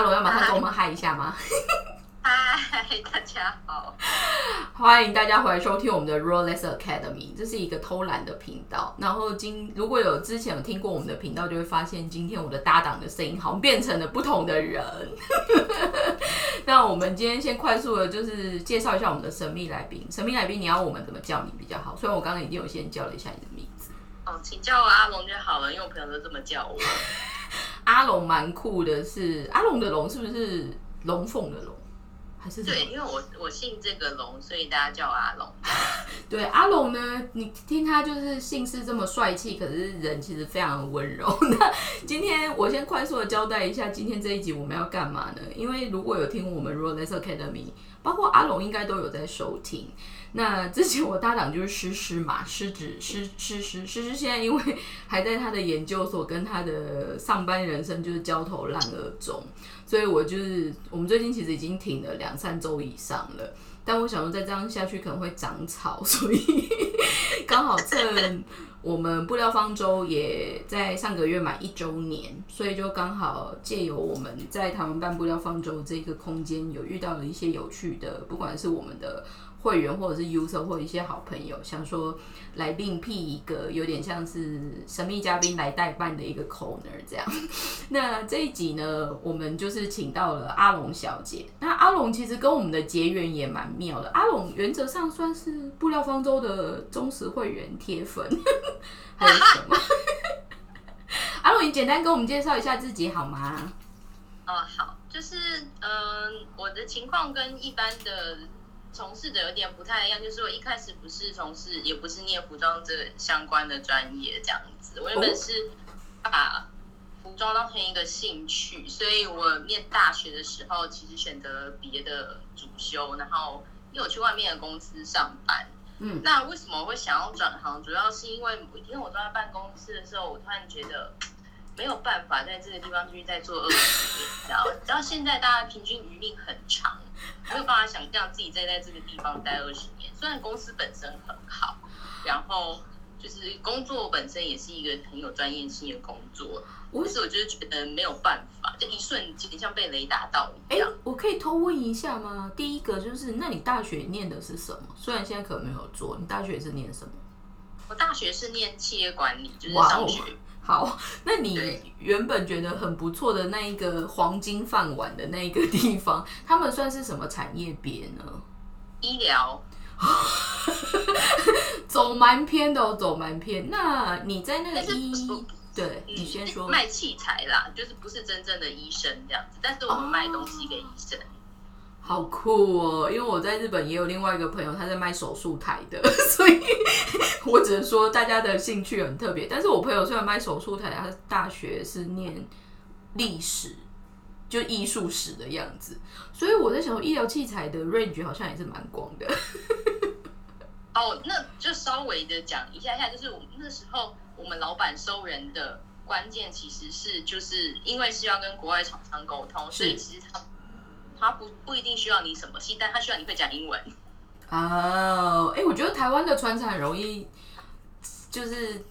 阿龙要马上跟我们嗨一下吗？嗨，大家好，欢迎大家回来收听我们的 Roleless Academy，这是一个偷懒的频道。然后今如果有之前有听过我们的频道，就会发现今天我的搭档的声音好像变成了不同的人。那我们今天先快速的，就是介绍一下我们的神秘来宾。神秘来宾，你要我们怎么叫你比较好？虽然我刚刚已经有先叫了一下你的名字。哦，请叫我阿龙就好了，因为我朋友都这么叫我。阿龙蛮酷的是，阿龙的龙是不是龙凤的龙？还是对，因为我我姓这个龙，所以大家叫我阿龙。对阿龙呢，你听他就是姓氏这么帅气，可是人其实非常的温柔。那今天我先快速的交代一下，今天这一集我们要干嘛呢？因为如果有听我们 r o l e s Academy，包括阿龙应该都有在收听。那之前我搭档就是诗诗嘛，诗子诗诗诗诗诗，现在因为 还在他的研究所跟他的上班人生就是焦头烂额中，所以我就是我们最近其实已经停了两三周以上了。但我想说再这样下去可能会长草，所以 刚好趁我们布料方舟也在上个月满一周年，所以就刚好借由我们在台湾办布料方舟这个空间，有遇到了一些有趣的，不管是我们的。会员或者是 user 或一些好朋友，想说来另辟一个有点像是神秘嘉宾来代办的一个 corner 这样。那这一集呢，我们就是请到了阿龙小姐。那阿龙其实跟我们的结缘也蛮妙的。阿龙原则上算是布料方舟的忠实会员铁粉，还有什么？阿龙，你简单跟我们介绍一下自己好吗？哦，好，就是嗯，我的情况跟一般的。从事的有点不太一样，就是我一开始不是从事，也不是念服装这相关的专业这样子。我原本是把服装当成一个兴趣，所以我念大学的时候其实选择别的主修，然后因为我去外面的公司上班。嗯，那为什么会想要转行？主要是因为某一天我坐在办公室的时候，我突然觉得。没有办法在这个地方继续再做二十年，知道？知道现在大家平均余命很长，没有办法想象自己再在这个地方待二十年。虽然公司本身很好，然后就是工作本身也是一个很有专业性的工作，但是我就是觉得没有办法，就一瞬间像被雷打到一样。我可以偷问一下吗？第一个就是，那你大学念的是什么？虽然现在可能没有做，你大学是念什么？我大学是念企业管理，就是商学。好，那你原本觉得很不错的那一个黄金饭碗的那一个地方，他们算是什么产业别呢？医疗，走蛮偏的，走蛮偏。那你在那个医，对，你先说卖器材啦，就是不是真正的医生这样子，但是我们卖东西给医生。好酷哦！因为我在日本也有另外一个朋友，他在卖手术台的，所以我只能说大家的兴趣很特别。但是我朋友虽然卖手术台，他大学是念历史，就艺术史的样子，所以我在想，医疗器材的 range 好像也是蛮广的。哦，那就稍微的讲一下下，就是我们那时候我们老板收人的关键，其实是就是因为是要跟国外厂商沟通，所以其实他。他不不一定需要你什么戏，但他需要你会讲英文。哦，哎，我觉得台湾的船厂很容易，就是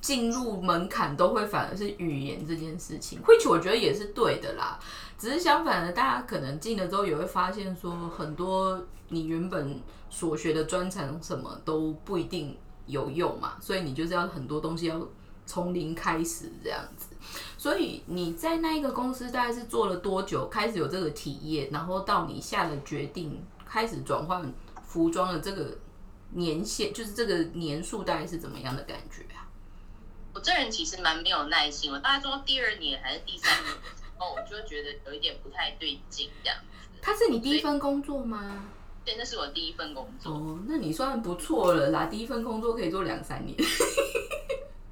进入门槛都会反而是语言这件事情。Hutch 我觉得也是对的啦，只是相反的，大家可能进了之后也会发现说，很多你原本所学的专长什么都不一定有用嘛，所以你就是要很多东西要从零开始这样子。所以你在那一个公司大概是做了多久？开始有这个体验，然后到你下了决定开始转换服装的这个年限，就是这个年数大概是怎么样的感觉啊？我这人其实蛮没有耐心，我大概做到第二年还是第三年，哦，我就觉得有一点不太对劲这样子。他是你第一份工作吗？对，那是我第一份工作。哦，那你算不错了啦，第一份工作可以做两三年。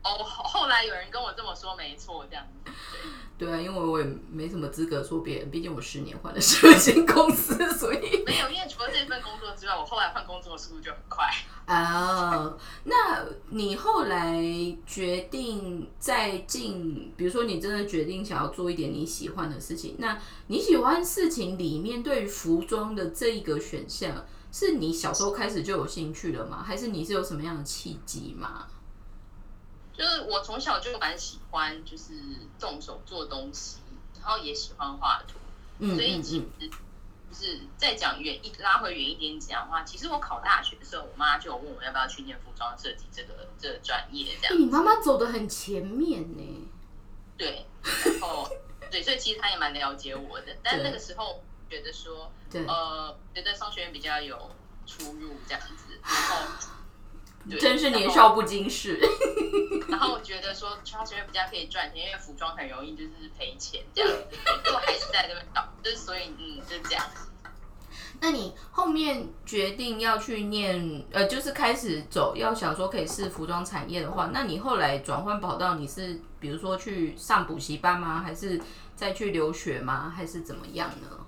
哦，后来有人跟我这么说，没错，这样子。对啊，因为我也没什么资格说别人，毕竟我十年换了十间公司，所以没有。因为除了这份工作之外，我后来换工作的速度就很快。啊，那你后来决定再进，比如说你真的决定想要做一点你喜欢的事情，那你喜欢事情里面对于服装的这一个选项，是你小时候开始就有兴趣了吗？还是你是有什么样的契机吗？就是我从小就蛮喜欢，就是动手做东西，然后也喜欢画图，嗯所以其实就是再讲远一拉回远一点讲的话，其实我考大学的时候，我妈就有问我要不要去念服装设计这个这个专业这样。哎你妈妈走的很前面呢。对，然后对，所以其实她也蛮了解我的，但那个时候觉得说，对，呃，觉得商学院比较有出入这样子，然后。对真是年少不经事。然后我觉得说穿学院比较可以赚钱，因为服装很容易就是赔钱这样子，所以我还是在这边搞，就是所以嗯就这样。那你后面决定要去念，呃，就是开始走，要想说可以试服装产业的话，那你后来转换跑道，你是比如说去上补习班吗？还是再去留学吗？还是怎么样呢？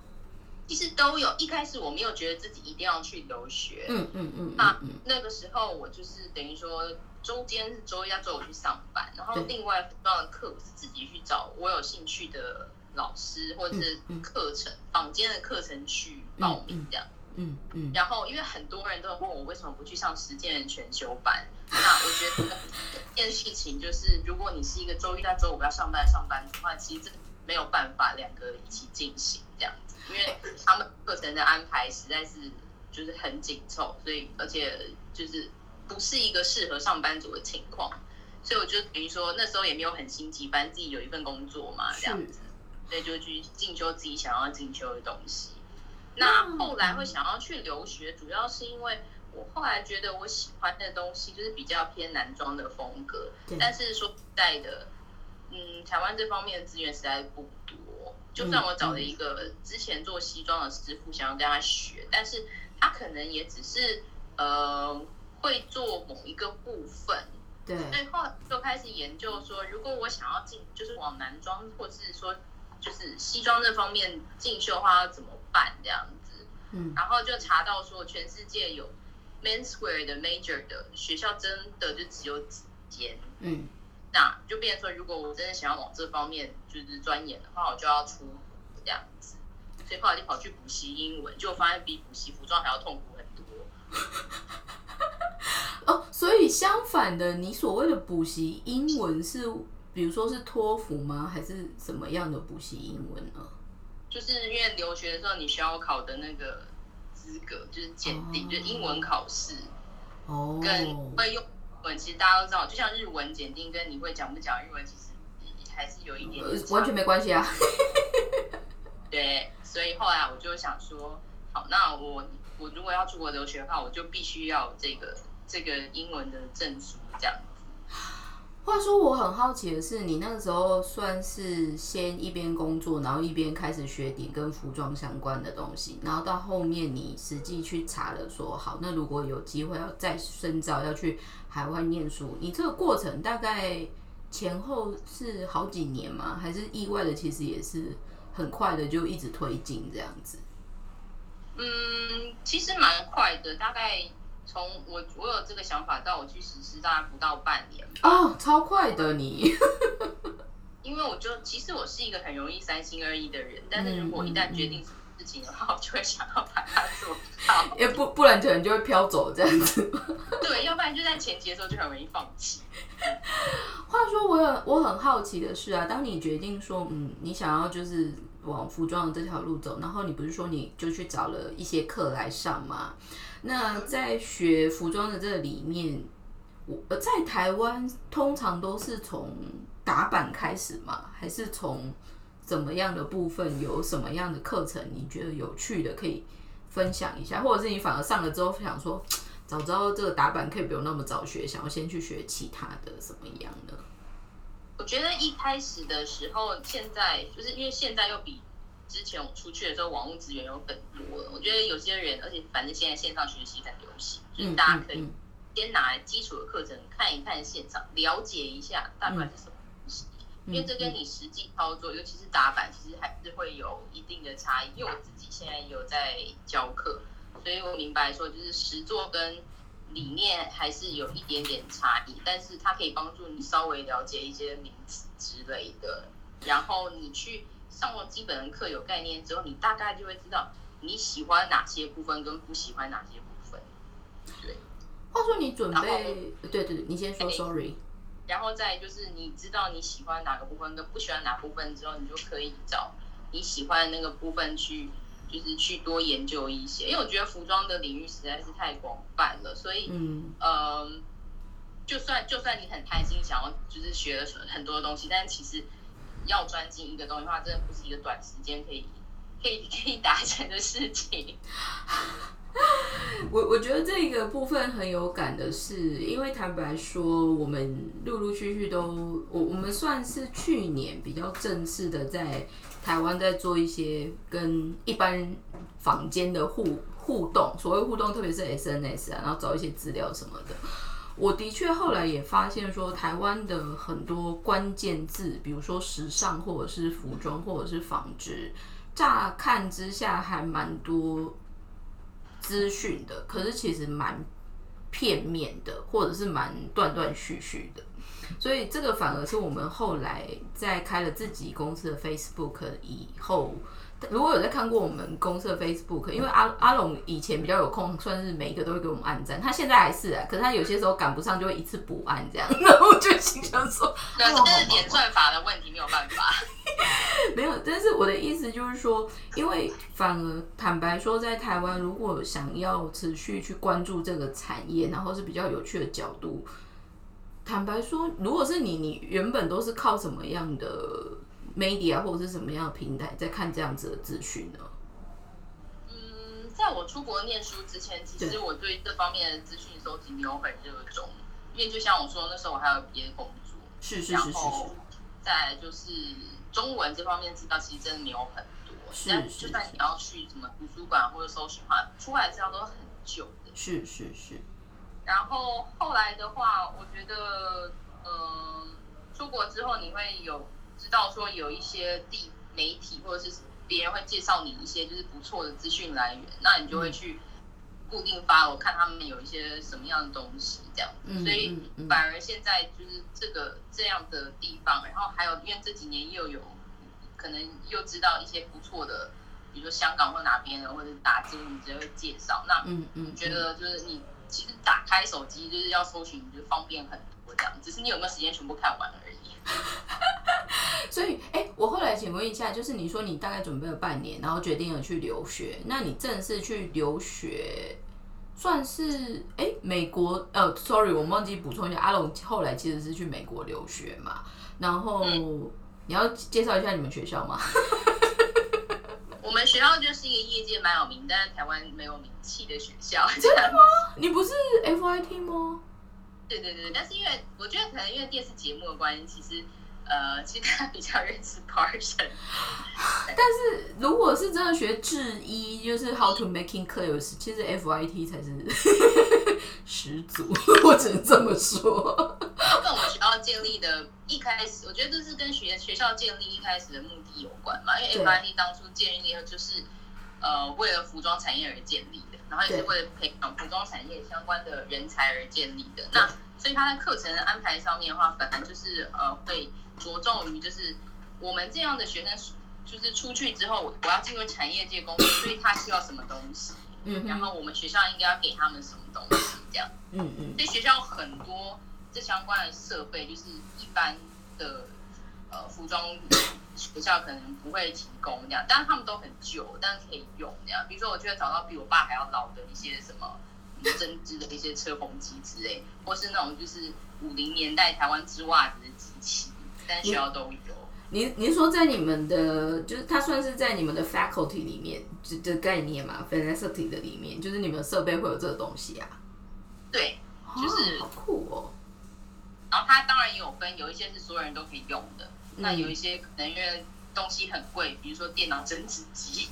其实都有，一开始我没有觉得自己一定要去留学，嗯嗯嗯那嗯嗯，那个时候我就是等于说中间是周一到周五去上班，然后另外服装的课我是自己去找我有兴趣的老师或者是课程坊间的课程去报名这样。嗯嗯，然后因为很多人都问我为什么不去上实践的全修班，那我觉得一件事情就是，如果你是一个周一到周五要上班上班的话，其实这没有办法两个一起进行这样子，因为他们课程的安排实在是就是很紧凑，所以而且就是不是一个适合上班族的情况，所以我就等于说那时候也没有很心急，反正自己有一份工作嘛，这样子，所以就去进修自己想要进修的东西。那后来会想要去留学，主要是因为我后来觉得我喜欢的东西就是比较偏男装的风格，但是说实在的，嗯，台湾这方面的资源实在不多。就算我找了一个之前做西装的师傅，想要跟他学，但是他可能也只是呃会做某一个部分，对，所以后来就开始研究说，如果我想要进，就是往男装或是说就是西装这方面进修的话，要怎么办这样子？嗯然后就查到说，全世界有 menswear 的 major 的学校真的就只有几间，嗯那就变成说，如果我真的想要往这方面就是钻研的话，我就要出国这样子。所以后来就跑去补习英文，就发现比补习服装还要痛苦很多。哦，所以相反的，你所谓的补习英文是，比如说是托福吗？还是什么样的补习英文呢？就是因为留学的时候你需要考的那个资格，就是检定，哦就是英文考试哦，跟会用英文，其实大家都知道，就像日文检定跟你会讲不讲日文，其实还是有一点点呃完全没关系啊。对，所以后来我就想说，好，那我我如果要出国留学的话，我就必须要这个这个英文的证书，这样子。话说，我很好奇的是，你那个时候算是先一边工作，然后一边开始学点跟服装相关的东西，然后到后面你实际去查了说，好，那如果有机会要再深造，要去海外念书，你这个过程大概前后是好几年吗？还是意外的，其实也是很快的就一直推进这样子？嗯，其实蛮快的，大概从我我有这个想法到我去实施，大概不到半年吧。哦，超快的你。因为我就其实我是一个很容易三心二意的人，但是如果一旦决定什么事情的话，我就会想要把它做到。也不不然可能就会飘走这样子。对，要不然就在前期的时候就很容易放弃。话说我很我很好奇的是啊，当你决定说嗯，你想要就是往服装的这条路走，然后你不是说你就去找了一些课来上吗？那在学服装的这里面，我在台湾通常都是从打板开始嘛？还是从怎么样的部分有什么样的课程你觉得有趣的可以分享一下，或者是你反而上了之后想说，早知道这个打板可以不用那么早学，想要先去学其他的什么样的？我觉得一开始的时候，现在就是因为现在又比之前我出去的时候网络资源有很多了。我觉得有些人，而且反正现在线上学习很流行，就是大家可以嗯先拿基础的课程看一看现场，了解一下大概是什么东西。因为这跟你实际操作，尤其是打板，其实还是会有一定的差异。因为我自己现在也有在教课，所以我明白说，就是实作跟理念还是有一点点差异，但是它可以帮助你稍微了解一些名词之类的。然后你去上完基本的课有概念之后，你大概就会知道你喜欢哪些部分跟不喜欢哪些部分。对。话说你准备，对对对，你先说哎，sorry。然后再就是你知道你喜欢哪个部分跟不喜欢哪部分之后，你就可以找你喜欢的那个部分去，就是去多研究一些。因为我觉得服装的领域实在是太广泛了，所以嗯呃，就算就算你很贪心想要就是学了很多的东西，但是其实要专精一个东西的话，真的不是一个短时间可以可以可以达成的事情。我我觉得这个部分很有感的是，因为坦白说，我们陆陆续续都，我我们算是去年比较正式的在台湾在做一些跟一般坊间的互互动，所谓互动，特别是 SNS 啊，然后找一些资料什么的。我的确后来也发现说，台湾的很多关键字，比如说时尚，或者是服装，或者是纺织，乍看之下还蛮多资讯的，可是其实蛮片面的，或者是蛮断断续续的。所以这个反而是我们后来在开了自己公司的 Facebook 以后，如果有在看过我们公司的 Facebook，因为阿阿龙以前比较有空，算是每一个都会给我们按赞，他现在还是啊，可是他有些时候赶不上就会一次补按这样，然后我就心想说，对，这是演算法的问题，没有办法。没有，但是我的意思就是说，因为反而坦白说，在台湾如果想要持续去关注这个产业，然后是比较有趣的角度，坦白说，如果是你，你原本都是靠什么样的 media 或者是什么样的平台在看这样子的资讯呢？嗯，在我出国念书之前，其实我对这方面的资讯收集没有很热衷，因为就像我说，那时候我还有别的工作，是是是是然后再来就是中文这方面资料其实真的没有很多，是但就算你要去什么图书馆或者搜寻的话，出来的资料都很久的。是是是，然后后来的话，我觉得，嗯，出国之后你会有知道说有一些地媒体或者是别人会介绍你一些就是不错的资讯来源，那你就会去固定发，我看他们有一些什么样的东西这样所以反而现在就是这个这样的地方，然后还有因为这几年又有可能又知道一些不错的。比如说香港或哪边的，或者打字你直接会介绍，那嗯嗯，觉得就是你其实打开手机就是要搜寻，就方便很多这样，只是你有没有时间全部看完而已。所以，哎、我后来请问一下，就是你说你大概准备了半年，然后决定了去留学，那你正式去留学，算是哎、美国？呃，sorry，我忘记补充一下，阿龙后来其实是去美国留学嘛，然后、你要介绍一下你们学校吗？我们学校就是一个业界蛮有名，但是台湾没有名气的学校。真的吗？你不是 FIT 吗？对对对，但是因为我觉得可能因为电视节目的关系，其实呃，其实他比较认识 Parson。但是如果是真的学制衣，就是 How to Making Clothes，其实 FIT 才是 始祖，我只能这么说。跟我们学校建立的一开始，我觉得这是跟学学校建立一开始的目的有关嘛。因为对 FIT 当初建立的就是呃为了服装产业而建立的，然后也是为了培养服装产业相关的人才而建立的。那所以他在课程的安排上面的话，本来就是呃会着重于就是我们这样的学生，就是出去之后我要进入产业界工作，所以他需要什么东西，嗯，然后我们学校应该要给他们什么东西，这样。嗯嗯，所以学校很多这相关的设备，就是一般的呃服装学校可能不会提供这样，但是他们都很旧，但是可以用这样。比如说，我就会找到比我爸还要老的一些什么针织的一些车缝机之类，或是那种就是五零年代台湾织袜子的机器，但学校都有。您您说在你们的，就是它算是在你们的 faculty 里面这这概念嘛，faculty 的里面，就是你们的设备会有这个东西啊？对，就是哦、好酷哦。然后它当然也有分，有一些是所有人都可以用的，那嗯有一些可能因为东西很贵，比如说电脑针织机，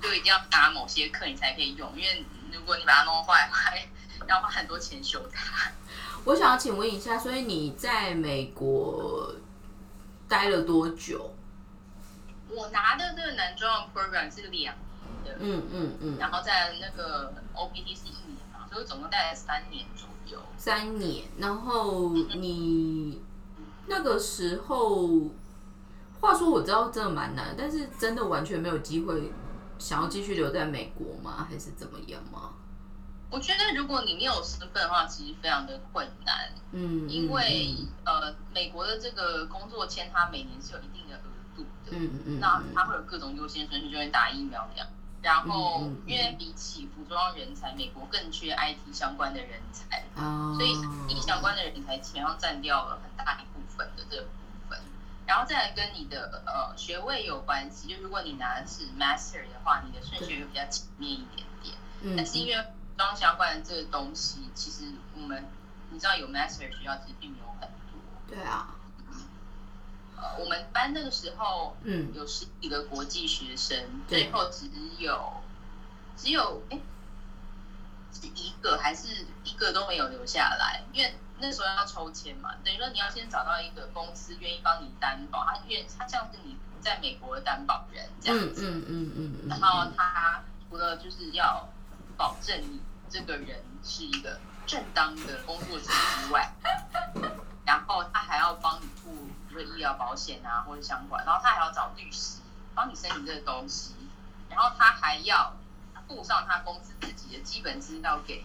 就一定要打某些课你才可以用，因为如果你把它弄坏，还要花很多钱修它。我想要请问一下，所以你在美国待了多久？我拿的这个男装 program 是两年的，嗯嗯嗯，然后在那个 OPT 是一年嘛，所以我总共待了三年左右。三年。然后你那个时候，话说我知道真的蛮难，但是真的完全没有机会想要继续留在美国吗？还是怎么样吗？我觉得如果你没有身份的话，其实非常的困难。嗯，因为呃，美国的这个工作签，它每年是有一定的额度的。嗯嗯嗯那它会有各种优先顺序，就会打疫苗这样。然后，因为比起服装人才，美国更缺 IT 相关的人才，哦，所以 IT 相关的人才基本上占掉了很大一部分的这个部分。然后再来跟你的呃学位有关系，就如果你拿的是 Master 的话，你的顺序会比较前面一点点。嗯。但是因为服装相关的这个东西，其实我们你知道有 Master 的学校其实并没有很多。对啊，呃，我们班那个时候嗯。有十几个国际学生，对。最后只有只有哎是一个还是一个都没有留下来，因为那时候要抽签嘛，等于说你要先找到一个公司愿意帮你担保，他愿他像是你在美国的担保人这样子，嗯嗯嗯嗯嗯，然后他除了就是要保证你这个人是一个正当的工作者之外，然后他还要帮你付比如说医疗保险啊或者相关，然后他还要找律师帮你申请这个东西，然后他还要附上他公司自己的基本资料给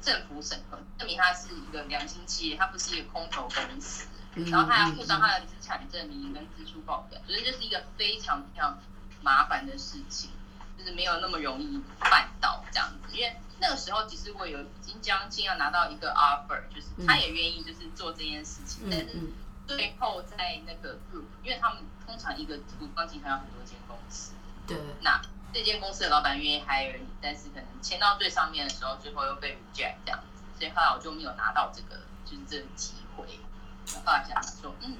政府审核，证明他是一个良心企业，他不是一个空头公司。嗯然后他还要附上他的资产证明跟支出报表，所以这是一个非常非常麻烦的事情，就是没有那么容易办到这样子。因为那个时候其实我有已经将近要拿到一个 offer，就是他也愿意就是做这件事情，但是最后在那个 group，因为他们通常一个服装集团有很多间公司，对，那这间公司的老板愿意 hire 你，但是可能签到最上面的时候，最后又被 reject 这样子，所以后来我就没有拿到这个就是这个机会。后来想说，嗯，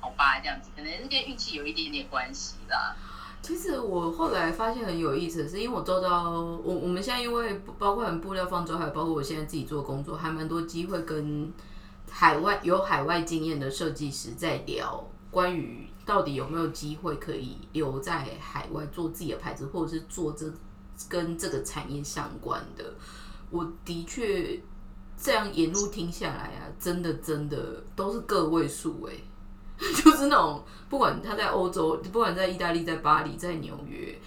好吧，这样子可能跟运气有一点点关系啦。其实我后来发现很有意思是，因为我做到我我们现在因为包括很布料方舟，还有包括我现在自己做工作，还蛮多机会跟海外有海外经验的设计师在聊关于到底有没有机会可以留在海外做自己的牌子，或者是做这跟这个产业相关的。我的确这样沿路听下来啊，真的真的都是个位数哎、就是那种不管他在欧洲，不管在意大利、在巴黎、在纽约，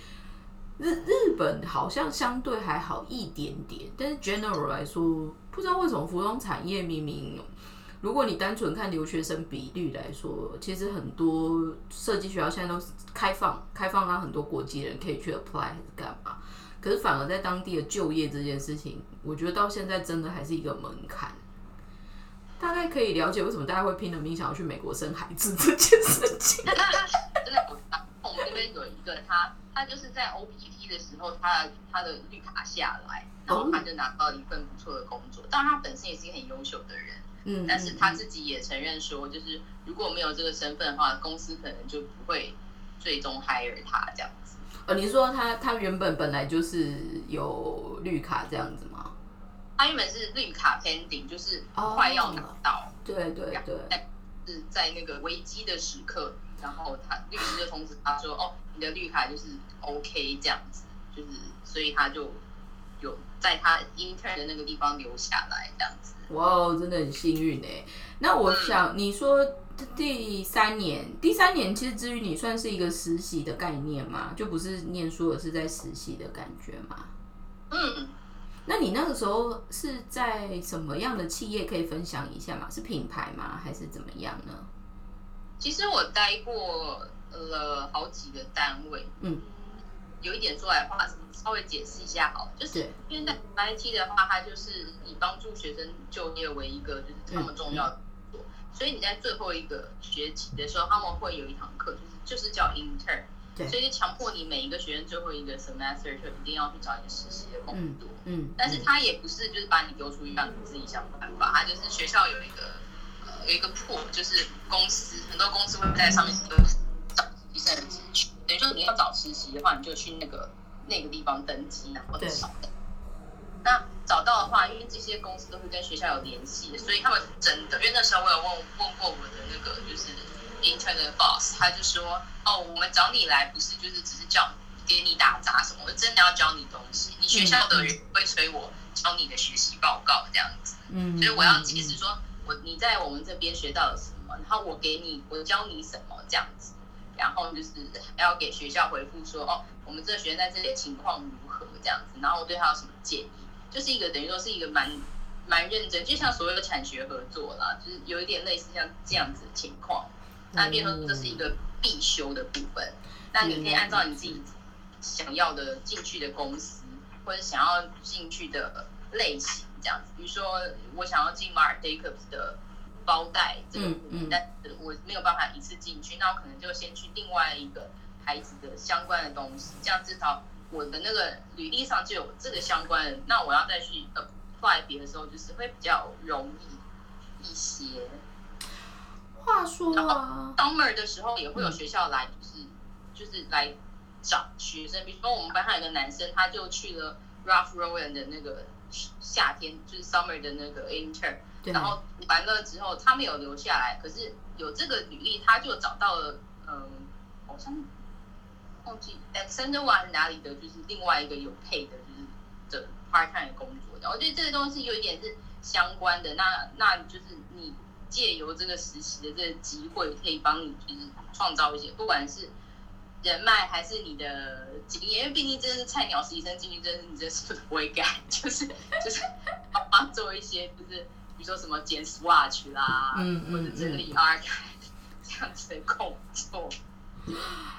日日本好像相对还好一点点，但是 general 来说，不知道为什么服装产业明明，如果你单纯看留学生比率来说，其实很多设计学校现在都是开放，开放让很多国际人可以去 apply 还是干嘛。可是反而在当地的就业这件事情，我觉得到现在真的还是一个门槛。大概可以了解为什么大家会拼了命想要去美国生孩子这件事情。真的，我我们这边有一个他，他就是在 OPT 的时候，他他的绿卡下来，然后他就拿到一份不错的工作。当然，他本身也是一个很优秀的人，嗯，但是他自己也承认说，就是如果没有这个身份的话，公司可能就不会最终 hire 他这样子。呃，你说他他原本本来就是有绿卡这样子吗？他原本是绿卡 pending，就是哦快要拿到，对对对，是在那个危机的时刻，然后他律师就通知他说，哦，你的绿卡就是 OK 这样子，就是所以他就有在他 intern 的那个地方留下来这样子。哇哦，真的很幸运哎。那我想你说第三年，第三年其实至于你算是一个实习的概念嘛，就不是念书，而是在实习的感觉嘛。嗯，那你那个时候是在什么样的企业可以分享一下吗？是品牌吗？还是怎么样呢？其实我待过了好几个单位，嗯，有一点说来话稍微解释一下好了，就是对。因为在 IT 的话，它就是以帮助学生就业为一个就是他们重要的工作，所以你在最后一个学期的时候，他们会有一堂课，就是就是叫 intern，对。所以就强迫你每一个学生最后一个 semester 就一定要去找一个实习的工作。嗯，但是他也不是就是把你丢出去让你自己想办法，他就是学校有一个呃有一个 pool，就是公司很多公司会在上面有找实习生缺，等于说你要找实习的话，你就去那个那个地方登记，然后对。找的。那找到的话，因为这些公司都是跟学校有联系的，所以他们真的，因为那时候我有问问过我的那个就是 intern 的 boss，他就说，哦，我们找你来不是就是只是叫给你打杂什么，我真的要教你东西。你学校的人会催我教你的学习报告这样子，嗯，所以我要解释说，我你在我们这边学到了什么，然后我给你，我教你什么这样子，然后就是还要给学校回复说，哦，我们这个学生在这里情况如何这样子，然后对他有什么建议，就是一个等于说是一个蛮蛮认真，就像所有的产学合作啦，就是有一点类似像这样子的情况。那变成说这是一个必修的部分，那你可以按照你自己想要的进去的公司，或者想要进去的类型这样子。比如说我想要进马尔 Jacobs 的包带这个部分，但是我没有办法一次进去，那我可能就先去另外一个牌子的相关的东西，这样至少我的那个履历上就有这个相关的。那我要再去 apply 别的时候，就是会比较容易一些。话说啊，summer 的时候也会有学校来，就是就是来找学生。比如说我们班上有个男生，他就去了 Ralph Lauren 的那个夏天，就是 summer 的那个 intern，然后完了之后他没有留下来，可是有这个履历，他就找到了，嗯，好像忘记 Alexander One 哪里的，就是另外一个有配的，就是的 part time 的工作。我觉得这个东西有一点是相关的，那那就是你。借由这个实习的这个机会，可以帮你就是创造一些，不管是人脉还是你的经验，因为毕竟这是菜鸟实习生进去，这是你这是不会干，就是就是帮忙做一些，就是比如说什么剪 swatch 啦，嗯或者整理 archive 这样子的工作。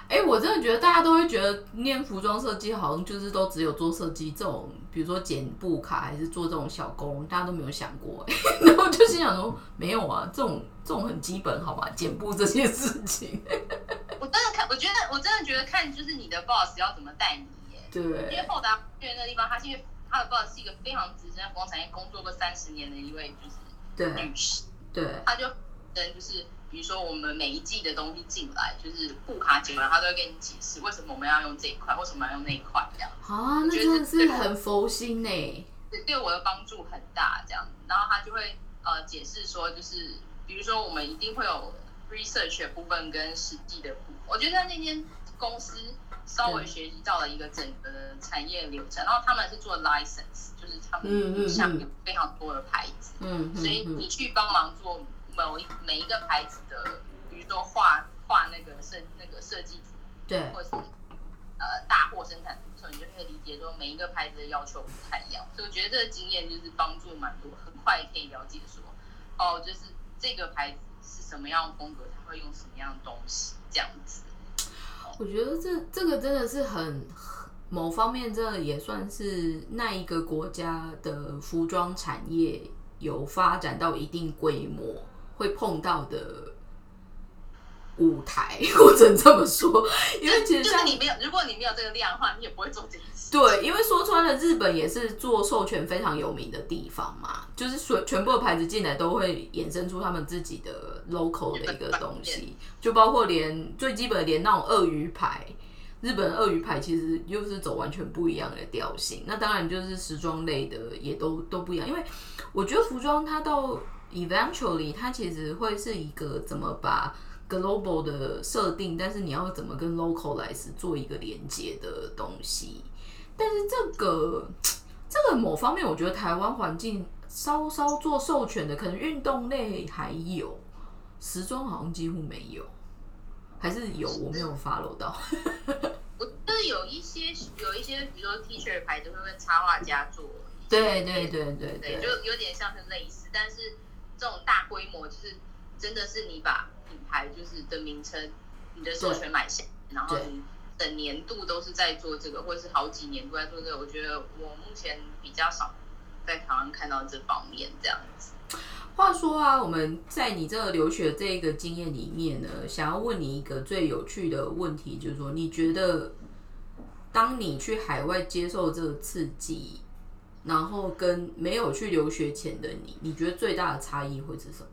哎，我真的觉得大家都会觉得念服装设计好像就是都只有做设计这种，比如说剪布卡还是做这种小工，大家都没有想过。然后就心想说，没有啊，这种这种很基本，好吧，剪布这些事情。我真的看，我觉得我真的觉得看就是你的 boss 要怎么带你耶。对。因为后达去那个地方，他是因为他的 boss 是一个非常资深，服装产业工作过三十年的一位就是女士。对。他就跟就是。比如说，我们每一季的东西进来，就是布卡进来，他都会跟你解释为什么我们要用这一块，为什么要用那一块这样。啊，那真的是很佛心呢。对，对我的帮助很大这样。然后他就会呃解释说，就是比如说我们一定会有 research 的部分跟实际的部分。我觉得那间公司稍微学习到了一个整个产业流程，然后他们是做 license，就是他们下面非常多的牌子，嗯，所以你去帮忙做。某一每一个牌子的，比如说画画那个设那个设计图，对，或者是呃大货生产图，你就可以理解说每一个牌子的要求不太一样。所以我觉得这个经验就是帮助蛮多，很快可以了解说，哦，就是这个牌子是什么样的风格，它会用什么样的东西这样子。我觉得这这个真的是很某方面，这也算是那一个国家的服装产业有发展到一定规模。会碰到的舞台，或者这么说，因为其实就是你没有，如果你没有这个量的话，你也不会做这件事。对，因为说穿了，日本也是做授权非常有名的地方嘛，就是所全部的牌子进来都会衍生出他们自己的 local 的一个东西，就包括连最基本连那种鳄鱼牌，日本鳄鱼牌其实又是走完全不一样的调性。那当然就是时装类的也都都不一样，因为我觉得服装它到。Eventually，它其实会是一个怎么把 global 的设定，但是你要怎么跟 localize 做一个连接的东西。但是这个 这个某方面，我觉得台湾环境稍稍做授权的，可能运动类还有，时装好像几乎没有，还是有我没有 follow 到。我觉得有一些有一些，比如说 T 恤牌子会跟插画家做，对对对对对，就有点像是类似，但是。这种大规模就是真的是你把品牌就是的名称，你的授权买下，然后你整年度都是在做这个，或者是好几年都在做这个。我觉得我目前比较少在台湾看到这方面这样子。话说啊，我们在你这个留学这个经验里面呢，想要问你一个最有趣的问题，就是说你觉得当你去海外接受这个刺激？然后跟没有去留学前的你，你觉得最大的差异会是什么？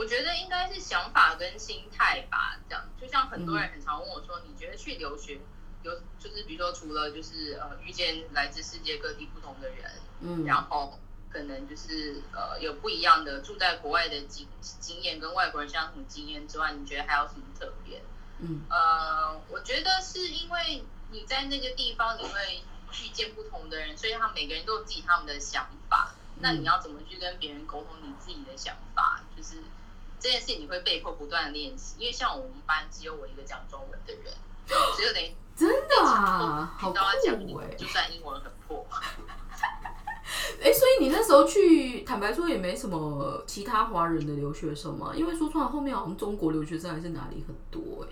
我觉得应该是想法跟心态吧。这样，就像很多人很常问我说：“你觉得去留学有就是比如说除了就是呃遇见来自世界各地不同的人，嗯，然后可能就是呃有不一样的住在国外的经经验跟外国人相处经验之外，你觉得还有什么特别？嗯，呃，我觉得是因为你在那个地方你会。遇见不同的人，所以他每个人都有自己他们的想法。那你要怎么去跟别人沟通你自己的想法？就是这件事情你会被迫不断练习。因为像我们班只有我一个讲中文的人，只有等于真的啊，好酷就算英文很破，哎、所以你那时候去，坦白说也没什么其他华人的留学生嘛，因为说出来后面好像中国留学生还是哪里很多哎、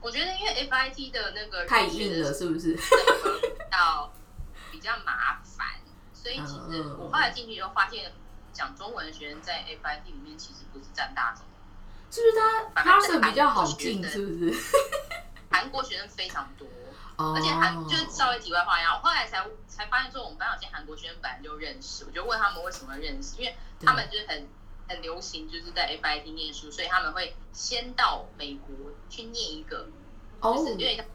我觉得因为 FIT 的那个太硬了是不是？到比较麻烦，所以其实 嗯我后来进去以后发现，讲中文的学生在 FIT 里面其实不是占大宗，是不是他反而是比较好进，生是不是？韩国学生非常多，哦而且韩就是稍微题外话一下，我后来才才发现说，我们班有些韩国学生本来就认识，我就问他们为什么认识，因为他们就是很很流行，就是在 FIT 念书，所以他们会先到美国去念一个，哦就是有点像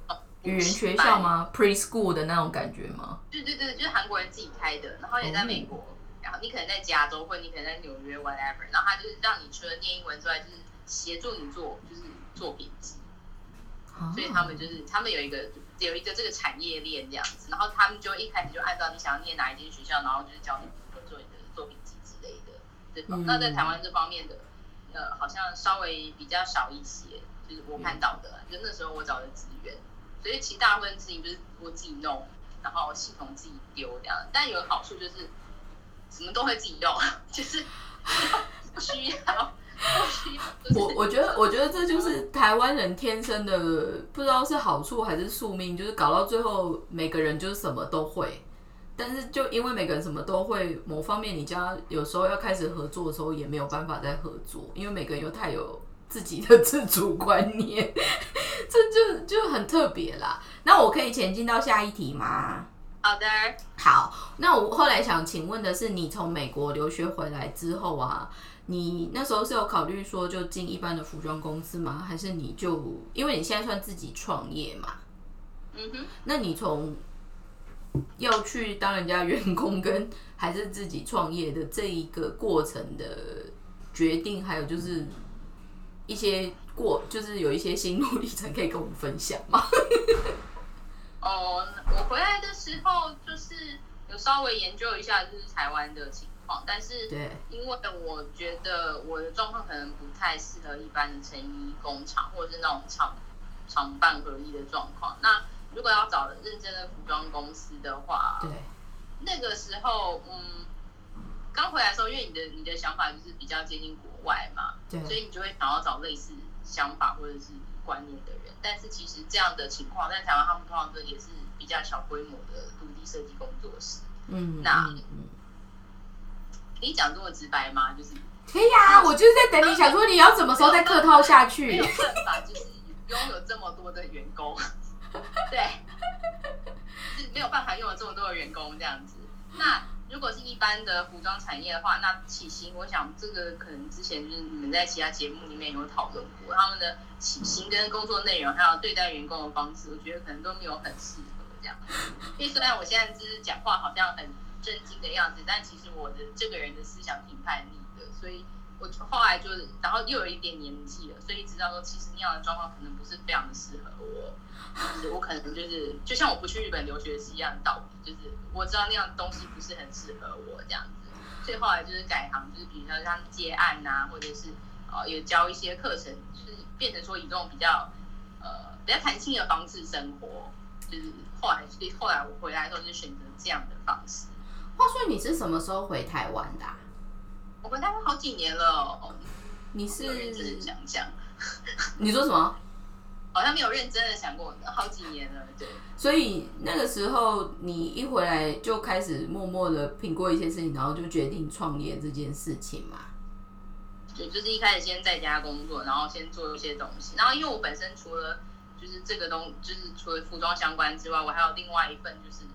语言学校？吗？Preschool 的那种感觉吗？对对对，就是韩国人自己开的，然后也在美国，然后你可能在加州，或者你可能在纽约，whatever，然后他就是让你除了念英文之外，就是协助你做就是作品集。哦所以他们就是他们有一个有一个这个产业链这样子，然后他们就一开始就按照你想要念哪一间学校，然后就是教你如何做你的作品集之类的。对吧，嗯那在台湾这方面的，呃，好像稍微比较少一些，就是我看到的啦，就那时候我找的资源，所以其实大部分事情就是我自己弄，然后系统自己丢这样。但有个好处就是什么都会自己用，就是不需要。我我觉得，我觉得这就是台湾人天生的，不知道是好处还是宿命，就是搞到最后每个人就是什么都会，但是就因为每个人什么都会，某方面你家有时候要开始合作的时候也没有办法再合作，因为每个人又太有自己的自主观念，这就就很特别啦。那我可以前进到下一题吗？好的。好，那我后来想请问的是，你从美国留学回来之后啊，你那时候是有考虑说就进一般的服装公司吗？还是你就因为你现在算自己创业嘛？嗯哼。那你从要去当人家员工跟还是自己创业的这一个过程的决定，还有就是一些过，就是有一些心路历程可以跟我们分享吗？哦，我回来的时候就是有稍微研究一下就是台湾的情况，但是对，因为我觉得我的状况可能不太适合一般的成衣工厂或者是那种厂厂办合一的状况。那如果要找认真的服装公司的话，对，那个时候嗯，刚回来的时候，因为你的你的想法就是比较接近国外嘛，对所以你就会想要找类似想法或者是观念的人。但是其实这样的情况在台湾，他们通常都也是比较小规模的独立设计工作室。嗯，那可以讲这么直白吗？就是可以啊，我就是在等你，想说你要什么时候再客套下去没去有。办法，就是拥有这么多的员工，对，是没有办法拥有这么多的员工这样子。那如果是一般的服装产业的话，那起薪，我想这个可能之前就是你们在其他节目里面有讨论过，他们的起薪跟工作内容，还有对待员工的方式，我觉得可能都没有很适合这样。因为虽然我现在就是讲话好像很正经的样子，但其实我的这个人的思想挺叛逆，后来就是，然后又有一点年纪了，所以知道说其实那样的状况可能不是非常的适合我，就是我可能就是就像我不去日本留学是一样的道理，就是我知道那样的东西不是很适合我这样子，所以后来就是改行，就是比如说像接案呐、或者是呃有教一些课程，就是变成说以这种比较呃比较弹性的方式生活，就是后来所以后来我回来的时候就选择这样的方式。话说你是什么时候回台湾的啊、我们大概好几年了，哦你没有认真想想，你说什么？好像没有认真的想过，好几年了，对。所以那个时候你一回来就开始默默的评估一些事情，然后就决定创业这件事情嘛。对，就是一开始先在家工作，然后先做一些东西。然后因为我本身除了就是这个东，就是除了服装相关之外，我还有另外一份就是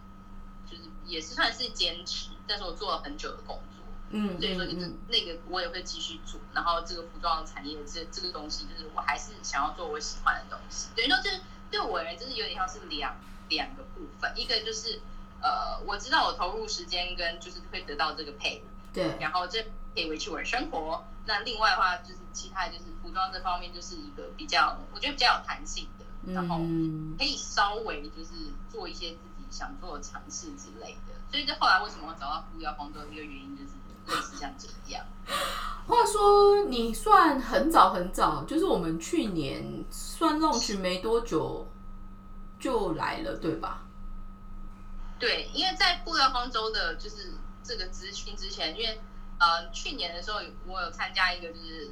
就是也是算是兼职，但是我做了很久的工作。嗯所以说，就是嗯那个我也会继续做。然后这个服装产业这这个东西，就是我还是想要做我喜欢的东西。等于说，就是对我而言，就是有点像是两两个部分，一个就是呃，我知道我投入时间跟就是会得到这个 pay，对，然后这可以维持我的生活。那另外的话，就是其他就是服装这方面，就是一个比较我觉得比较有弹性的，然后嗯，可以稍微就是做一些自己想做的尝试之类的。所以这后来为什么我找到服药工作的一个原因，就是类似像这样。话说你算很早很早，就是我们去年算 launch 没多久就来了，对吧？对，因为在布料方舟的，就是这个资讯之前，因为呃去年的时候我有参加一个就是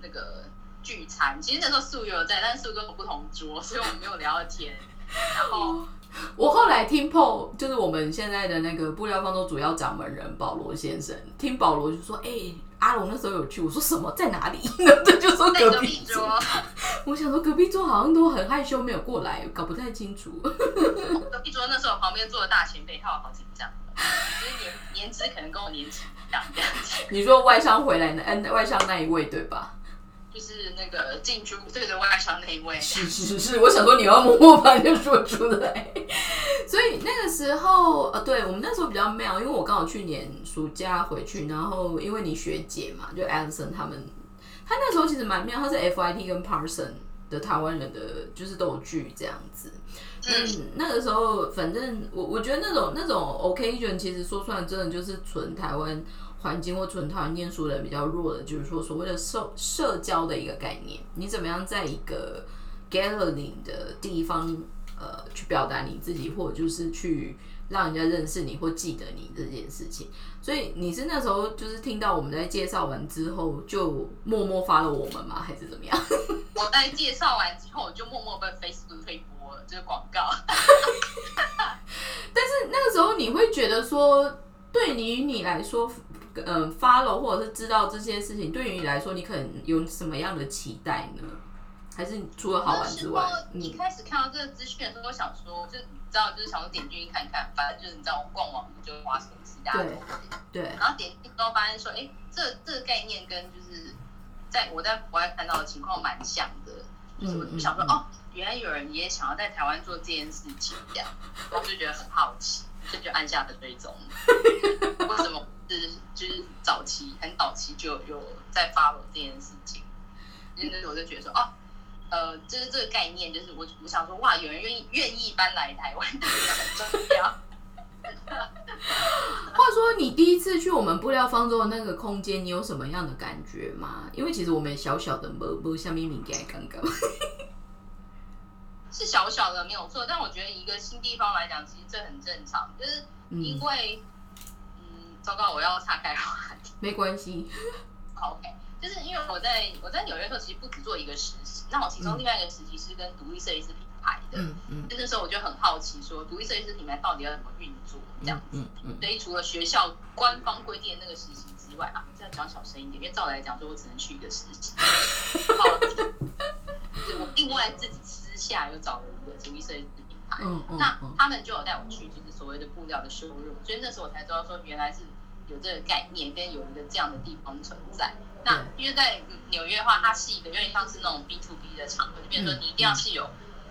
那个聚餐，其实那时候素有在，但是素跟我不同桌，所以我们没有聊到天。然后 我后来听 Paul，就是我们现在的那个布料方舟主要掌门人保罗先生，听保罗就说：“哎、阿龙那时候有去。”我说：“什么？在哪里？” 那这就说在隔隔壁桌。我想说隔壁桌好像都很害羞，没有过来，搞不太清楚。隔壁桌那时候旁边坐的大前辈，他好紧张，就是年年资可能跟我年纪一样。你说外商回来的，嗯，外商那一位对吧？就是那个进出对着外商那一位，是是是，我想说你要默默把就说出来。所以那个时候，呃，对我们那时候比较妙，因为我刚好去年暑假回去，然后因为你学姐嘛，就 Alison 他们，他那时候其实蛮妙，他是 FIT 跟 Parson 的台湾人的，就是都有聚这样子。嗯，那个时候反正我我觉得那种那种 occasion 其实说出来真的就是纯台湾环境或纯台湾念书的人比较弱的，就是说所谓的社社交的一个概念，你怎么样在一个 gathering 的地方呃去表达你自己，或者就是去让人家认识你或记得你这件事情。所以你是那时候就是听到我们在介绍完之后就默默发了我们吗？还是怎么样？我在介绍完之后，我就默默被 Facebook 推播了，就是广告。但是那个时候你会觉得说，对于你来说，嗯、follow 或者是知道这些事情，对于你来说，你可能有什么样的期待呢？还是除了好玩之外一嗯开始看到这个资讯的时候，我想说，就你知道，就是想说点进去看看，反正就是你知道，我逛网就花手机，大家。对，然后点进去之后发现说，哎，这这个概念跟就是在我在国外看到的情况蛮像的，就是我想说，嗯哦，原来有人也想要在台湾做这件事情，这样，然后就觉得很好奇，所以就按下了追踪。为什么是就是早期很早期就有在 follow 这件事情？因为那时候我就觉得说，哦。呃，就是这个概念，就是我我想说，哇，有人愿意愿意搬来台湾，很重要。话说你第一次去我们布料方舟的那个空间，你有什么样的感觉吗？因为其实我们小小的没没下面敏感刚刚，是小小的没有错，但我觉得一个新地方来讲，其实这很正常，就是因为，嗯，糟糕，我要岔开话题。没关系，OK，就是因为我在我在纽约的时候，其实不止做一个实习，那我其中另外一个实习是跟独立设计师品牌的，嗯嗯。就那时候我就很好奇，说独立设计师品牌到底要怎么运作这样嗯。嗯嗯，所以除了学校官方规定的那个实习之外啊，这样讲小声一点，因为照来讲说，我只能去一个实习。好，就是我另外自己私下又找了一个独立设计师品牌，嗯嗯那嗯他们就有带我去，就是所谓的布料的收入，所以那时候我才知道说，原来是有这个概念，跟有一个这样的地方存在。那因为在纽约的话，它是一个有点像是那种 B to B 的场合，就比如说你一定要是有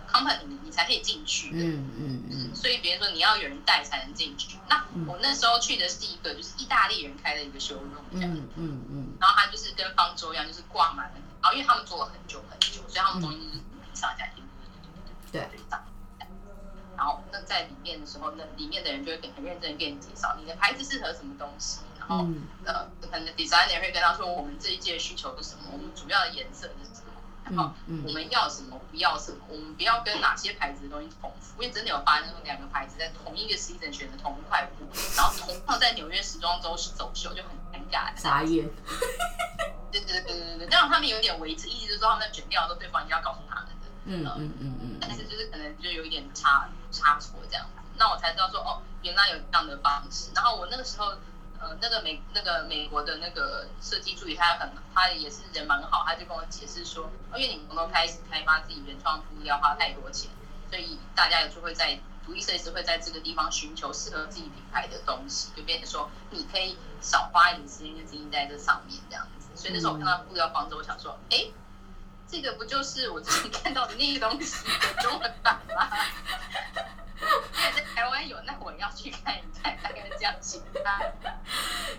company 你你才可以进去的。嗯嗯嗯。所以别人说你要有人带才能进去。那我那时候去的是一个就是意大利人开的一个修容这样，嗯嗯嗯。然后他就是跟方舟一样，就是挂满了，然后因为他们做了很久很久，所以他们东西就是上下一路对。然后那在里面的时候，那里面的人就会很认真地跟你介绍你的牌子适合什么东西，然后、嗯呃，可能 designer 会跟他说我们这一届需求是什么，我们主要的颜色是什么，然后我们要什么不要什么，我们不要跟哪些牌子的东西重复，因为真的有发生两个牌子在同一个 season 选的同一块布，然后同样在纽约时装周是走秀，就很尴尬。傻眼，对对对对对对，这样他们有点维持，意思就是说他们在选料的时候，对方一定要告诉他们的。嗯嗯嗯嗯但是就是可能就有一点差差错这样子，那我才知道说哦，原来有这样的方式。然后我那个时候，呃，那个美那个美国的那个设计助理，他很他也是人蛮好，他就跟我解释说，哦因为你们都开始开发自己原创布料花太多钱，所以大家有就会在独立设计师会在这个地方寻求适合自己品牌的东西，就变成说你可以少花一点时间跟精力在这上面这样子。所以那时候我看到布料方舟，我想说，哎。这个不就是我之前看到的那个东西的中文版吗？台湾有，那我要去看一看，大概这样形态。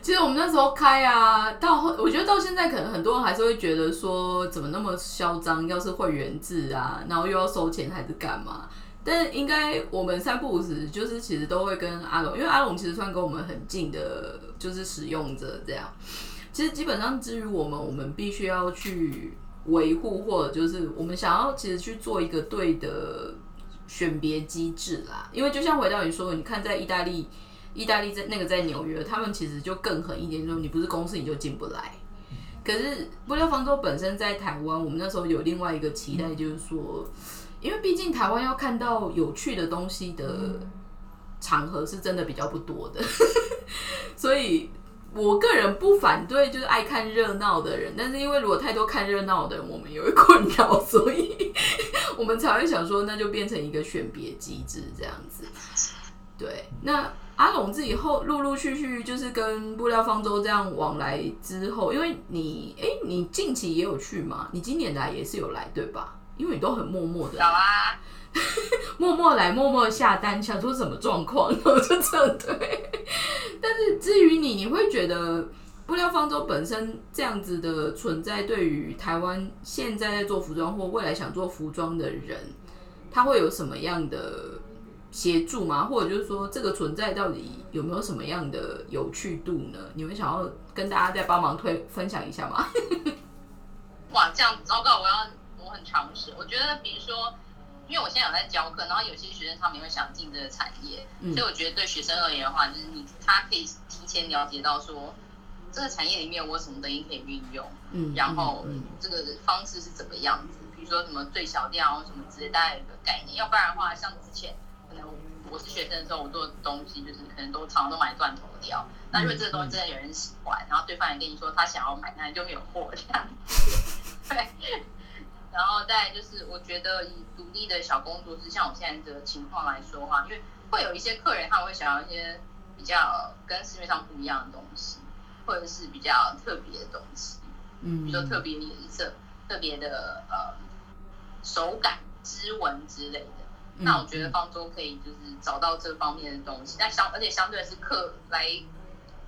其实我们那时候开啊，到后我觉得到现在可能很多人还是会觉得说，怎么那么嚣张？要是会员制啊，然后又要收钱还是干嘛？但应该我们三不五时就是其实都会跟阿龙，因为阿龙其实算跟我们很近的，就是使用者这样。其实基本上至于我们，我们必须要去维护，或者就是我们想要其实去做一个对的选别机制啦。因为就像回到你说的，你看在意大利，意大利在那个在纽约，他们其实就更狠一点，说你不是公司你就进不来。可是不料方舟本身在台湾，我们那时候有另外一个期待，就是说，因为毕竟台湾要看到有趣的东西的场合是真的比较不多的，所以我个人不反对就是爱看热闹的人，但是因为如果太多看热闹的人，我们也会困扰，所以 我们才会想说，那就变成一个选别机制这样子。对，那阿龙自己后陆陆续续就是跟布料方舟这样往来之后，因为你哎、你近期也有去嘛？你今年来也是有来对吧？因为你都很默默的有啊，默默来，默默下单，想说什么状况，然后就这样对。但是至于你，你会觉得布料方舟本身这样子的存在，对于台湾现在在做服装或未来想做服装的人，他会有什么样的协助吗？或者就是说，这个存在到底有没有什么样的有趣度呢？你们想要跟大家再帮忙推分享一下吗？哇，这样糟糕，我要我很尝试。我觉得，比如说，因为我现在有在教课，然后有些学生他们也会想进这个产业，嗯所以我觉得对学生而言的话，就是你他可以提前了解到说，这个产业里面我有什么东西可以运用，嗯，然后嗯这个方式是怎么样子，比如说什么最小量什么之类，大概有个概念。要不然的话，像之前可能我是学生的时候，我做的东西就是可能都常常都买断头料。那如果这个东西真的有人喜欢，然后对方也跟你说他想要买，那你就没有货这样。对。然后再就是，我觉得以独立的小工作室，像我现在的情况来说的话，因为会有一些客人他们会想要一些比较跟市面上不一样的东西，或者是比较特别的东西。嗯，比如说特别颜色、特别的呃手感、织纹之类的。嗯那我觉得方舟可以就是找到这方面的东西，但相而且相对是客来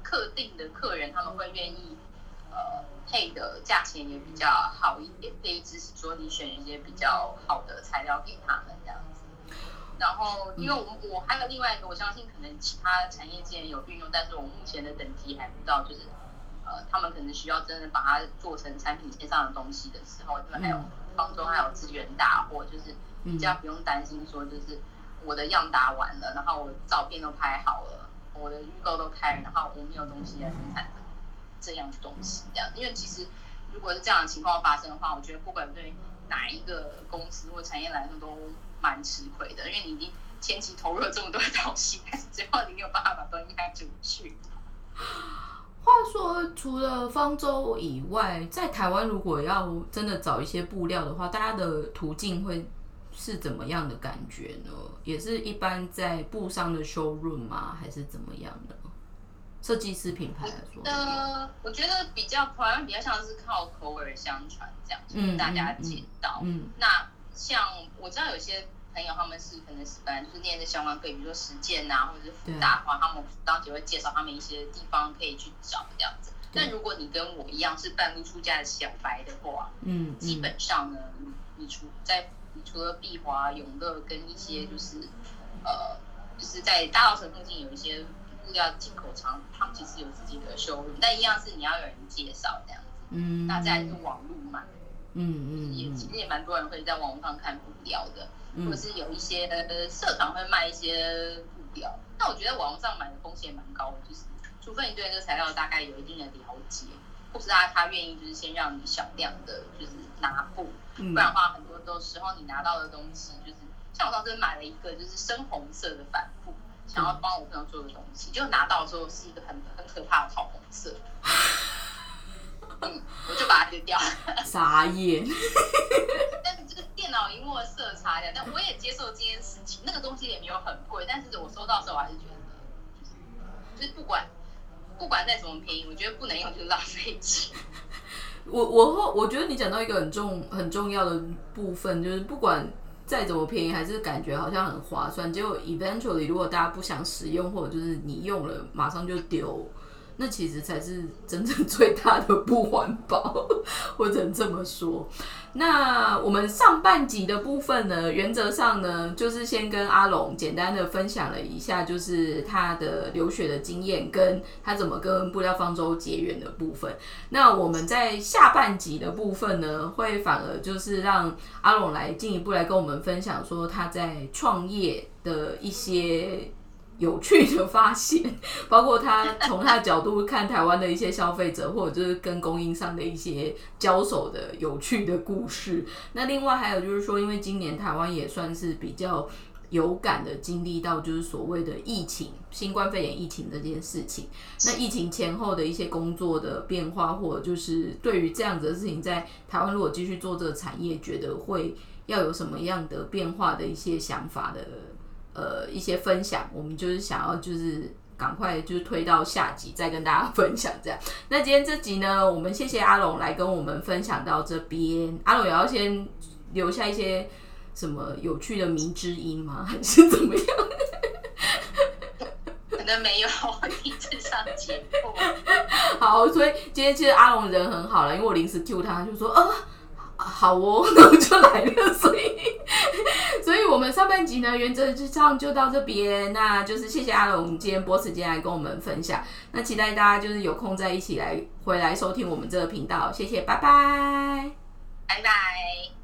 客定的客人，他们会愿意呃配的价钱也比较好一点，可以支持说你选一些比较好的材料给他们这样子。然后，因为我我还有另外一个，我相信可能其他产业界有运用，但是我目前的等级还不到，就是呃，他们可能需要真的把它做成产品线上的东西的时候，因为还有方舟还有资源大货，就是比较不用担心说，就是我的样打完了，然后我照片都拍好了，我的预购都开了，然后我没有东西来生产这样的东西，这样，因为其实如果是这样的情况发生的话，我觉得不管对哪一个公司或产业来说都蛮吃亏的，因为你已经前期投入了这么多的东西，但是最后你没有办法把东西卖出去。话说，除了方舟以外，在台湾如果要真的找一些布料的话，大家的途径会是怎么样的感觉呢？也是一般在布商的 showroom 吗？还是怎么样的？设计师品牌来说，呃，我觉得比较好像比较像是靠口耳相传这样，就嗯是大家见到。嗯那像我知道有些朋友他们是可能是本来就是念这相关课，比如说实践啊，或者是复大的话，他们当时会介绍他们一些地方可以去找这样子。但如果你跟我一样是半路出家的小白的话，嗯，基本上呢，你除在你除了碧华、永乐跟一些就是呃，就是在大稻城附近有一些布料进口厂，他们其实有自己的收入，但一样是你要有人介绍这样子。嗯，那再就是网络买，嗯嗯也其实也蛮多人会在网络上看布料的，嗯或者是有一些呃社团会卖一些布料。那我觉得网上买的风险蛮高的，就是除非你对这个材料大概有一定的了解，或是他他愿意就是先让你小量的，就是拿布，嗯不然的话很多都时候你拿到的东西就是像我当时买了一个就是深红色的帆布，想要帮我朋友做的东西，就拿到的时候是一个很很可怕的桃红色。嗯，我就把它丢掉了。傻眼，但是这个电脑荧幕的色差呀，但我也接受这件事情。那个东西也没有很贵，但是我收到的时候我还是觉得，就是就是不管不管再怎么便宜，我觉得不能用就是浪费钱。我我后我觉得你讲到一个很重很重要的部分，就是不管再怎么便宜，还是感觉好像很划算。结果 eventually 如果大家不想使用，或者就是你用了马上就丢，那其实才是真正最大的不环保，或者这么说。那我们上半集的部分呢，原则上呢，就是先跟阿龙简单的分享了一下，就是他的留学的经验，跟他怎么跟布料方舟结缘的部分。那我们在下半集的部分呢，会反而就是让阿龙来进一步来跟我们分享，说他在创业的一些。有趣的发现，包括他从他的角度看台湾的一些消费者，或者就是跟供应商的一些交手的有趣的故事。那另外还有就是说，因为今年台湾也算是比较有感的经历到就是所谓的疫情、新冠肺炎疫情这件事情。那疫情前后的一些工作的变化，或者就是对于这样子的事情，在台湾如果继续做这个产业，觉得会要有什么样的变化的一些想法的。呃，一些分享，我们就是想要就是赶快就是推到下集再跟大家分享这样。那今天这集呢，我们谢谢阿龙来跟我们分享到这边。阿龙也要先留下一些什么有趣的迷之音吗？还是怎么样？可能没有，第一直上节目。好，所以今天其实阿龙人很好了，因为我临时 Q 他，就说啊。好哦，那我就来了。所以，所以我们上半集呢，原则就这样就到这边。那就是谢谢阿龙今天播时间来跟我们分享。那期待大家就是有空再一起来回来收听我们这个频道。谢谢，拜拜，拜拜。